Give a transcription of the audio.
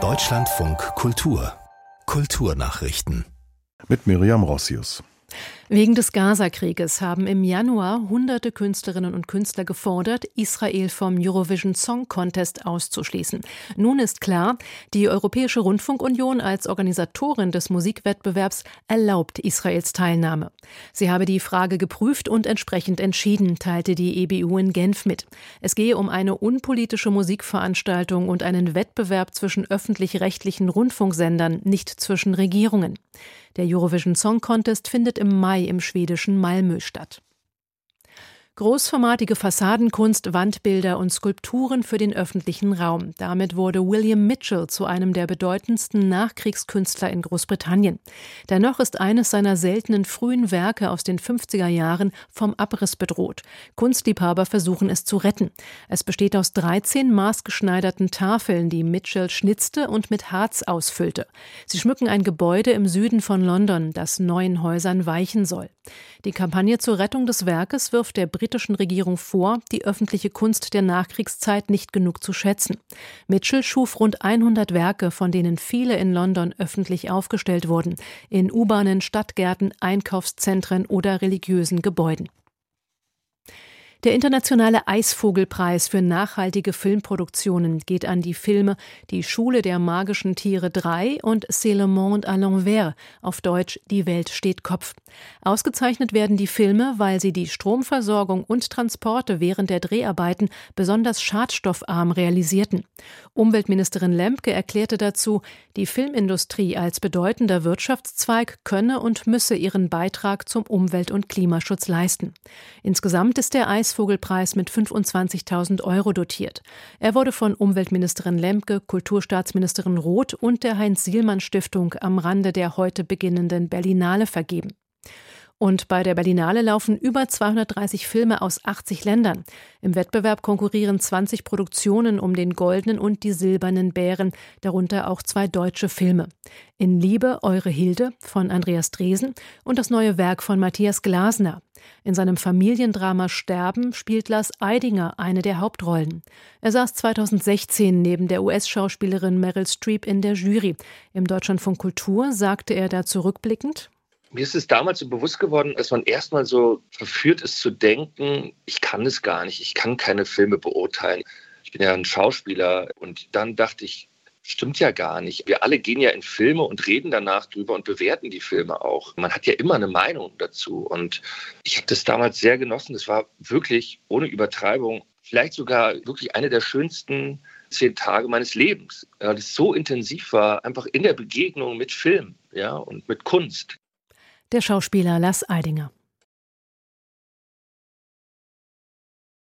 Deutschlandfunk Kultur Kulturnachrichten mit Miriam Rossius. Wegen des Gaza-Krieges haben im Januar hunderte Künstlerinnen und Künstler gefordert, Israel vom Eurovision Song Contest auszuschließen. Nun ist klar, die Europäische Rundfunkunion als Organisatorin des Musikwettbewerbs erlaubt Israels Teilnahme. Sie habe die Frage geprüft und entsprechend entschieden, teilte die EBU in Genf mit. Es gehe um eine unpolitische Musikveranstaltung und einen Wettbewerb zwischen öffentlich-rechtlichen Rundfunksendern, nicht zwischen Regierungen. Der Eurovision Song Contest findet im Mai im schwedischen Malmö statt. Großformatige Fassadenkunst, Wandbilder und Skulpturen für den öffentlichen Raum. Damit wurde William Mitchell zu einem der bedeutendsten Nachkriegskünstler in Großbritannien. Dennoch ist eines seiner seltenen frühen Werke aus den 50er Jahren vom Abriss bedroht. Kunstliebhaber versuchen es zu retten. Es besteht aus 13 maßgeschneiderten Tafeln, die Mitchell schnitzte und mit Harz ausfüllte. Sie schmücken ein Gebäude im Süden von London, das neuen Häusern weichen soll. Die Kampagne zur Rettung des Werkes wirft der britischen Regierung vor, die öffentliche Kunst der Nachkriegszeit nicht genug zu schätzen. Mitchell schuf rund 100 Werke, von denen viele in London öffentlich aufgestellt wurden, in U-Bahnen, Stadtgärten, Einkaufszentren oder religiösen Gebäuden. Der internationale Eisvogelpreis für nachhaltige Filmproduktionen geht an die Filme Die Schule der magischen Tiere 3 und C'est le monde à l'envers, auf Deutsch Die Welt steht Kopf. Ausgezeichnet werden die Filme, weil sie die Stromversorgung und Transporte während der Dreharbeiten besonders schadstoffarm realisierten. Umweltministerin Lemke erklärte dazu, die Filmindustrie als bedeutender Wirtschaftszweig könne und müsse ihren Beitrag zum Umwelt- und Klimaschutz leisten. Insgesamt ist der Eis Eisvogelpreis mit 25.000 Euro dotiert. Er wurde von Umweltministerin Lemke, Kulturstaatsministerin Roth und der Heinz-Sielmann-Stiftung am Rande der heute beginnenden Berlinale vergeben. Und bei der Berlinale laufen über 230 Filme aus 80 Ländern. Im Wettbewerb konkurrieren 20 Produktionen um den goldenen und die silbernen Bären, darunter auch zwei deutsche Filme. In Liebe, Eure Hilde von Andreas Dresen und das neue Werk von Matthias Glasner. In seinem Familiendrama Sterben spielt Lars Eidinger eine der Hauptrollen. Er saß 2016 neben der US-Schauspielerin Meryl Streep in der Jury. Im Deutschlandfunk Kultur sagte er da zurückblickend, mir ist es damals so bewusst geworden, dass man erstmal so verführt ist zu denken, ich kann es gar nicht, ich kann keine Filme beurteilen. Ich bin ja ein Schauspieler und dann dachte ich, stimmt ja gar nicht. Wir alle gehen ja in Filme und reden danach drüber und bewerten die Filme auch. Man hat ja immer eine Meinung dazu und ich habe das damals sehr genossen. Das war wirklich ohne Übertreibung vielleicht sogar wirklich eine der schönsten zehn Tage meines Lebens, weil es so intensiv war, einfach in der Begegnung mit Film ja, und mit Kunst der Schauspieler Lars Eidinger.